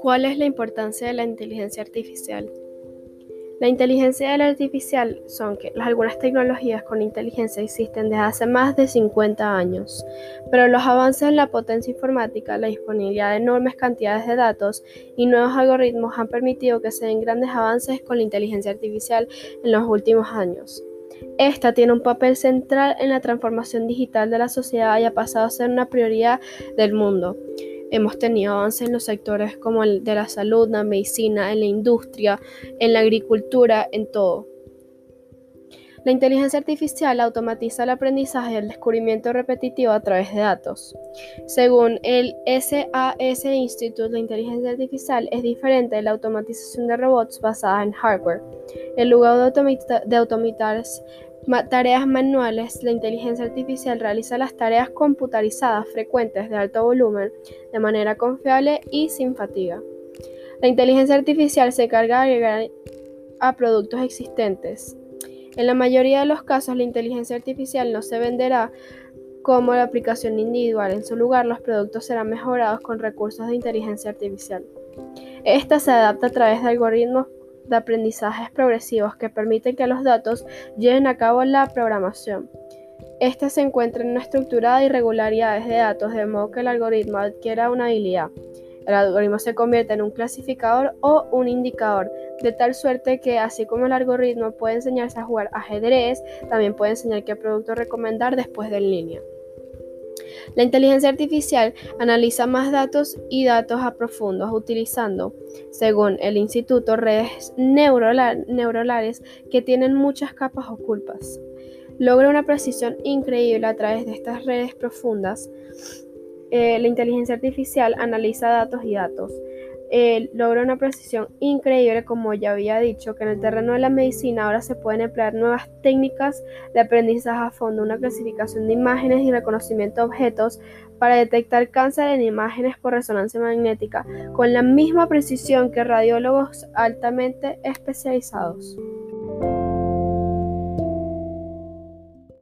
¿Cuál es la importancia de la inteligencia artificial? La inteligencia artificial son que algunas tecnologías con inteligencia existen desde hace más de 50 años, pero los avances en la potencia informática, la disponibilidad de enormes cantidades de datos y nuevos algoritmos han permitido que se den grandes avances con la inteligencia artificial en los últimos años. Esta tiene un papel central en la transformación digital de la sociedad y ha pasado a ser una prioridad del mundo. Hemos tenido avances en los sectores como el de la salud, la medicina, en la industria, en la agricultura, en todo. La inteligencia artificial automatiza el aprendizaje y el descubrimiento repetitivo a través de datos. Según el SAS Institute, la inteligencia artificial es diferente de la automatización de robots basada en hardware. En lugar de, automatar tareas manuales, la inteligencia artificial realiza las tareas computarizadas frecuentes de alto volumen de manera confiable y sin fatiga. La inteligencia artificial se carga de agregar a productos existentes. En la mayoría de los casos, la inteligencia artificial no se venderá como la aplicación individual. En su lugar, los productos serán mejorados con recursos de inteligencia artificial. Esta se adapta a través de algoritmos de aprendizajes progresivos que permiten que los datos lleven a cabo la programación. Esta se encuentra en una estructura de irregularidades de datos de modo que el algoritmo adquiera una habilidad. El algoritmo se convierte en un clasificador o un indicador, de tal suerte que así como el algoritmo puede enseñarse a jugar ajedrez, también puede enseñar qué producto recomendar después de en línea. La inteligencia artificial analiza más datos y datos a profundos utilizando, según el instituto, redes neuronales que tienen muchas capas ocultas. Logra una precisión increíble a través de estas redes profundas. Eh, la inteligencia artificial analiza datos y datos logra una precisión increíble, como ya había dicho, que en el terreno de la medicina ahora se pueden emplear nuevas técnicas de aprendizaje a fondo, una clasificación de imágenes y reconocimiento de objetos para detectar cáncer en imágenes por resonancia magnética, con la misma precisión que radiólogos altamente especializados.